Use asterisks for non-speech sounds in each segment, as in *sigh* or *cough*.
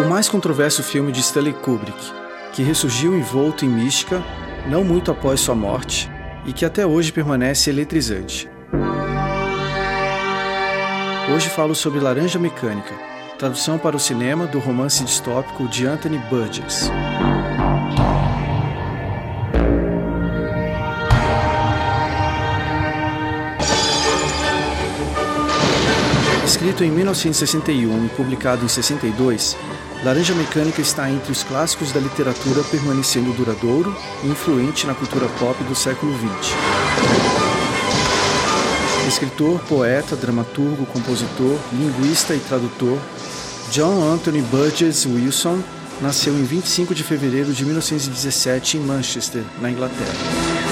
O mais controverso filme de Stanley Kubrick, que ressurgiu envolto em mística, não muito após sua morte, e que até hoje permanece eletrizante. Hoje falo sobre Laranja Mecânica, tradução para o cinema do romance distópico de Anthony Burgess. Escrito em 1961 e publicado em 62, Laranja Mecânica está entre os clássicos da literatura permanecendo duradouro e influente na cultura pop do século XX. Escritor, poeta, dramaturgo, compositor, linguista e tradutor, John Anthony Burgess Wilson nasceu em 25 de fevereiro de 1917 em Manchester, na Inglaterra.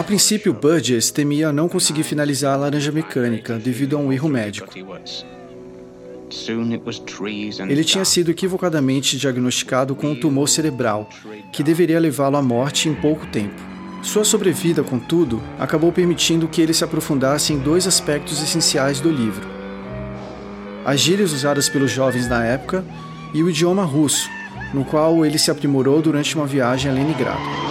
A princípio, Burgess temia não conseguir finalizar a laranja mecânica devido a um erro médico. Ele tinha sido equivocadamente diagnosticado com um tumor cerebral, que deveria levá-lo à morte em pouco tempo. Sua sobrevida, contudo, acabou permitindo que ele se aprofundasse em dois aspectos essenciais do livro: as gírias usadas pelos jovens na época e o idioma russo, no qual ele se aprimorou durante uma viagem a Leningrado.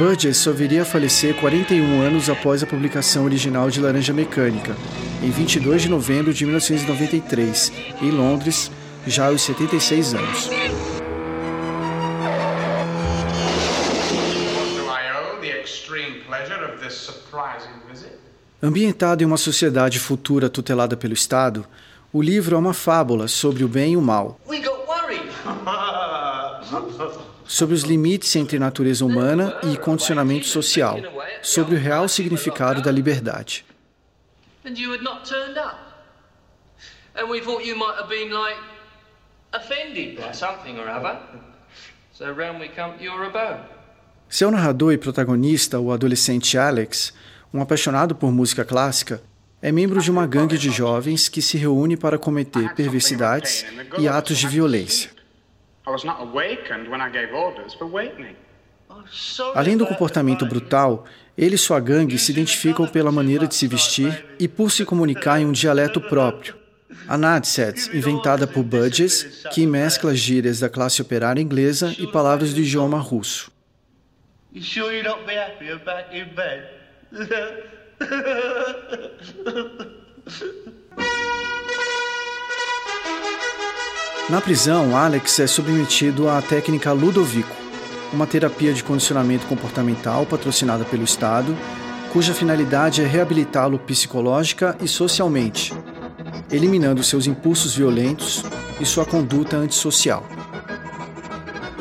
Burgess só viria a falecer 41 anos após a publicação original de Laranja Mecânica, em 22 de novembro de 1993, em Londres, já aos 76 anos. Ambientado em uma sociedade futura tutelada pelo Estado, o livro é uma fábula sobre o bem e o mal. *laughs* sobre os limites entre natureza humana e condicionamento social, sobre o real significado da liberdade. Seu narrador e protagonista, o adolescente Alex, um apaixonado por música clássica, é membro de uma gangue de jovens que se reúne para cometer perversidades e atos de violência. Além do comportamento brutal, ele e sua gangue se identificam pela maneira de se vestir e por se comunicar em um dialeto próprio. A Nadset, inventada por Budges, que mescla gírias da classe operária inglesa e palavras do idioma russo. Na prisão, Alex é submetido à técnica Ludovico, uma terapia de condicionamento comportamental patrocinada pelo Estado, cuja finalidade é reabilitá-lo psicológica e socialmente, eliminando seus impulsos violentos e sua conduta antissocial.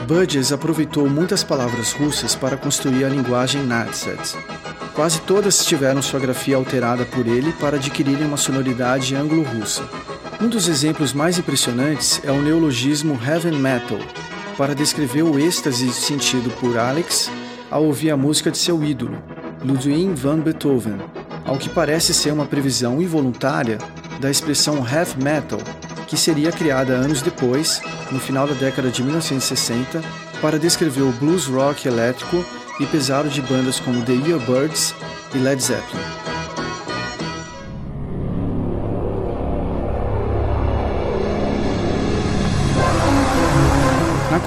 Budges aproveitou muitas palavras russas para construir a linguagem Natset. Quase todas tiveram sua grafia alterada por ele para adquirirem uma sonoridade anglo-russa. Um dos exemplos mais impressionantes é o neologismo heaven metal, para descrever o êxtase sentido por Alex ao ouvir a música de seu ídolo, Ludwig van Beethoven, ao que parece ser uma previsão involuntária da expressão heavy metal, que seria criada anos depois, no final da década de 1960, para descrever o blues rock elétrico e pesado de bandas como The Earbirds e Led Zeppelin.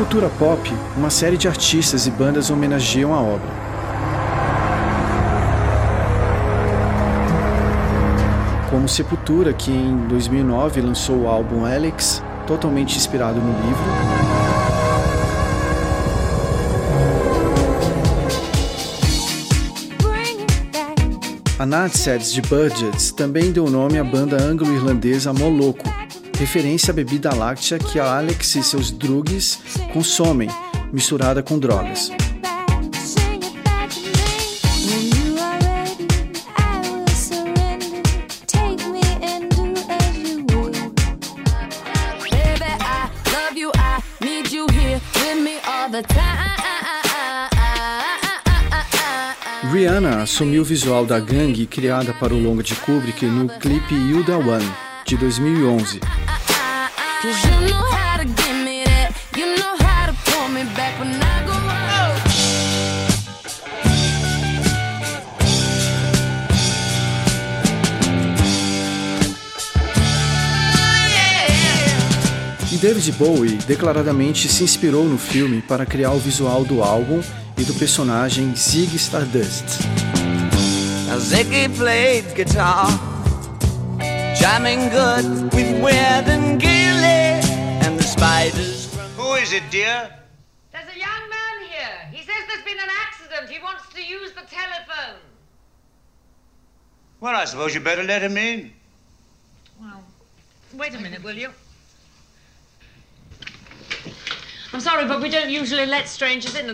Cultura pop, uma série de artistas e bandas homenageiam a obra. Como Sepultura, que em 2009 lançou o álbum Alex, totalmente inspirado no livro. A Nadsets de Budgets também deu nome à banda anglo-irlandesa Moloco, referência à bebida láctea que a Alex e seus drugs consomem, misturada com drogas. Rihanna assumiu o visual da gangue criada para o longa de Kubrick no clipe The One, de 2011. Me me. E David Bowie declaradamente se inspirou no filme para criar o visual do álbum e do personagem Zig Stardust. Ziggy played guitar, jamming good with weird is it, dear? There's a young man here. He says there's been an accident. He wants to use the telephone. Well, I suppose you better let him in. Well, wait a minute, will you? I'm sorry, but we don't usually let strangers in.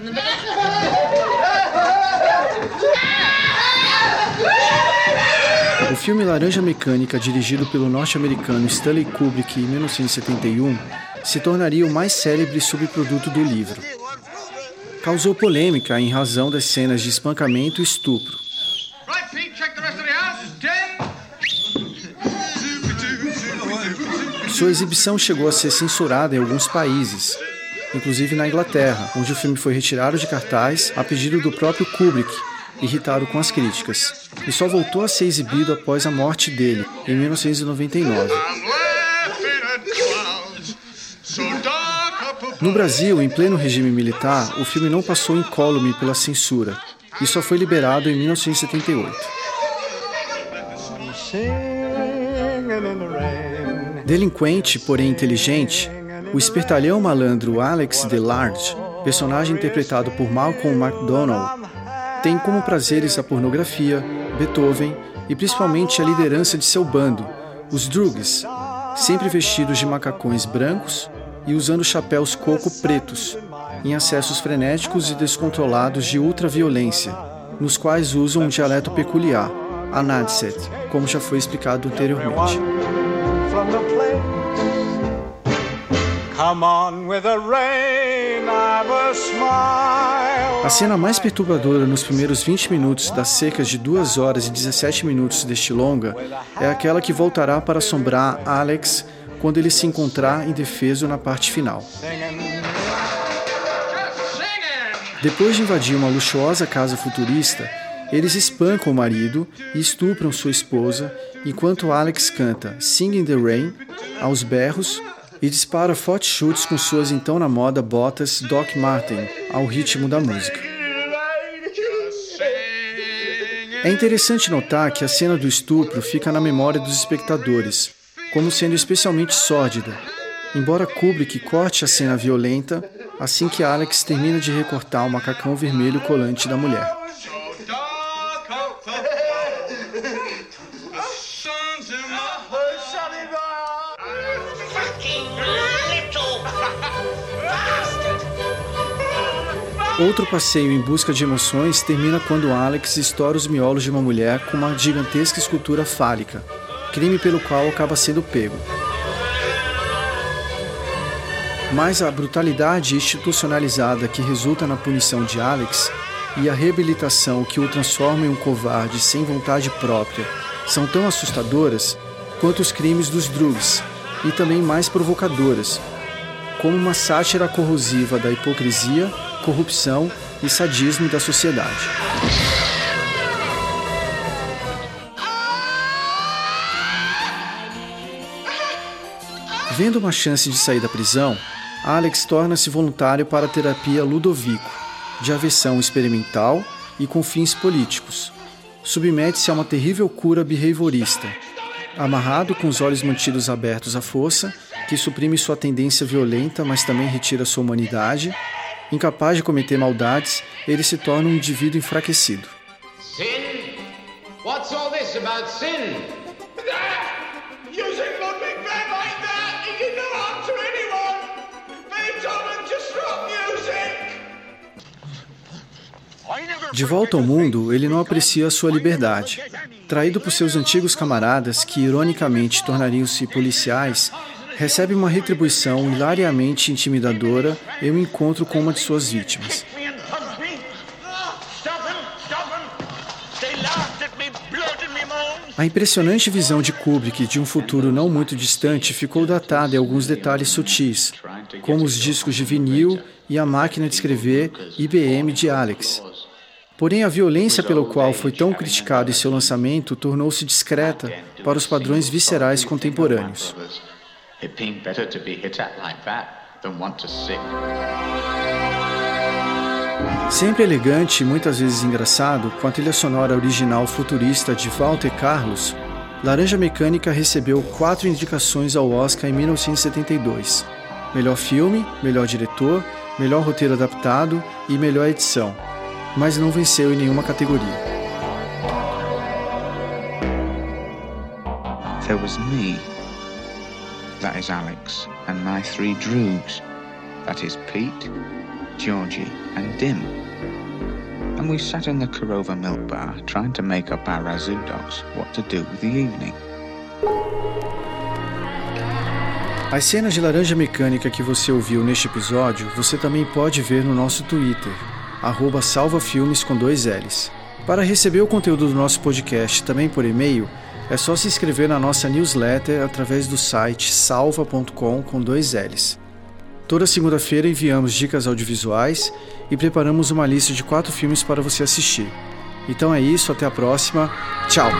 But o filme Laranja Mecânica, dirigido pelo norte-americano Stanley Kubrick em 1971, se tornaria o mais célebre subproduto do livro. Causou polêmica em razão das cenas de espancamento e estupro. Sua exibição chegou a ser censurada em alguns países, inclusive na Inglaterra, onde o filme foi retirado de cartaz a pedido do próprio Kubrick, irritado com as críticas, e só voltou a ser exibido após a morte dele, em 1999. No Brasil, em pleno regime militar, o filme não passou incólume pela censura e só foi liberado em 1978. Delinquente, porém inteligente, o espertalhão malandro Alex DeLarge, personagem interpretado por Malcolm McDonald, tem como prazeres a pornografia, Beethoven e principalmente a liderança de seu bando, os Drugs, sempre vestidos de macacões brancos e usando chapéus coco pretos, em acessos frenéticos e descontrolados de ultraviolência, nos quais usam um dialeto peculiar, a Nadset, como já foi explicado anteriormente. A cena mais perturbadora nos primeiros 20 minutos das cerca de 2 horas e 17 minutos deste longa é aquela que voltará para assombrar Alex quando ele se encontrar indefeso na parte final. Depois de invadir uma luxuosa casa futurista, eles espancam o marido e estupram sua esposa, enquanto Alex canta Sing in the Rain aos berros e dispara fortes chutes com suas então na moda botas Doc Martin ao ritmo da música. É interessante notar que a cena do estupro fica na memória dos espectadores, como sendo especialmente sórdida, embora Kubrick corte a cena violenta assim que Alex termina de recortar o macacão vermelho colante da mulher. Outro passeio em busca de emoções termina quando Alex estoura os miolos de uma mulher com uma gigantesca escultura fálica, crime pelo qual acaba sendo pego. Mas a brutalidade institucionalizada que resulta na punição de Alex e a reabilitação que o transforma em um covarde sem vontade própria são tão assustadoras quanto os crimes dos Drugs e também mais provocadoras, como uma sátira corrosiva da hipocrisia corrupção e sadismo da sociedade. Vendo uma chance de sair da prisão, Alex torna-se voluntário para a terapia Ludovico, de aversão experimental e com fins políticos. Submete-se a uma terrível cura behaviorista. Amarrado com os olhos mantidos abertos à força, que suprime sua tendência violenta, mas também retira sua humanidade, Incapaz de cometer maldades, ele se torna um indivíduo enfraquecido. Sin? What's all this about sin? De volta ao mundo, ele não aprecia sua liberdade. Traído por seus antigos camaradas, que ironicamente tornariam-se policiais, recebe uma retribuição hilariamente intimidadora em um encontro com uma de suas vítimas. A impressionante visão de Kubrick de um futuro não muito distante ficou datada em alguns detalhes sutis, como os discos de vinil e a máquina de escrever IBM de Alex. Porém, a violência pelo qual foi tão criticado em seu lançamento tornou-se discreta para os padrões viscerais contemporâneos. Sempre elegante e muitas vezes engraçado, com a trilha sonora original futurista de Walter Carlos, Laranja Mecânica recebeu quatro indicações ao Oscar em 1972: melhor filme, melhor diretor, melhor roteiro adaptado e melhor edição, mas não venceu em nenhuma categoria. There was me. That is Alex, and my three droogs. That is Pete, Georgie, and Dim. And we sat in the Korova milk bar trying to make up our Razoo dogs what to do with the evening. As cenas de laranja mecânica que você ouviu neste episódio, você também pode ver no nosso Twitter, salvafilmes com dois L's. Para receber o conteúdo do nosso podcast também por e-mail, é só se inscrever na nossa newsletter através do site salva.com com dois L's. Toda segunda-feira enviamos dicas audiovisuais e preparamos uma lista de quatro filmes para você assistir. Então é isso, até a próxima. Tchau!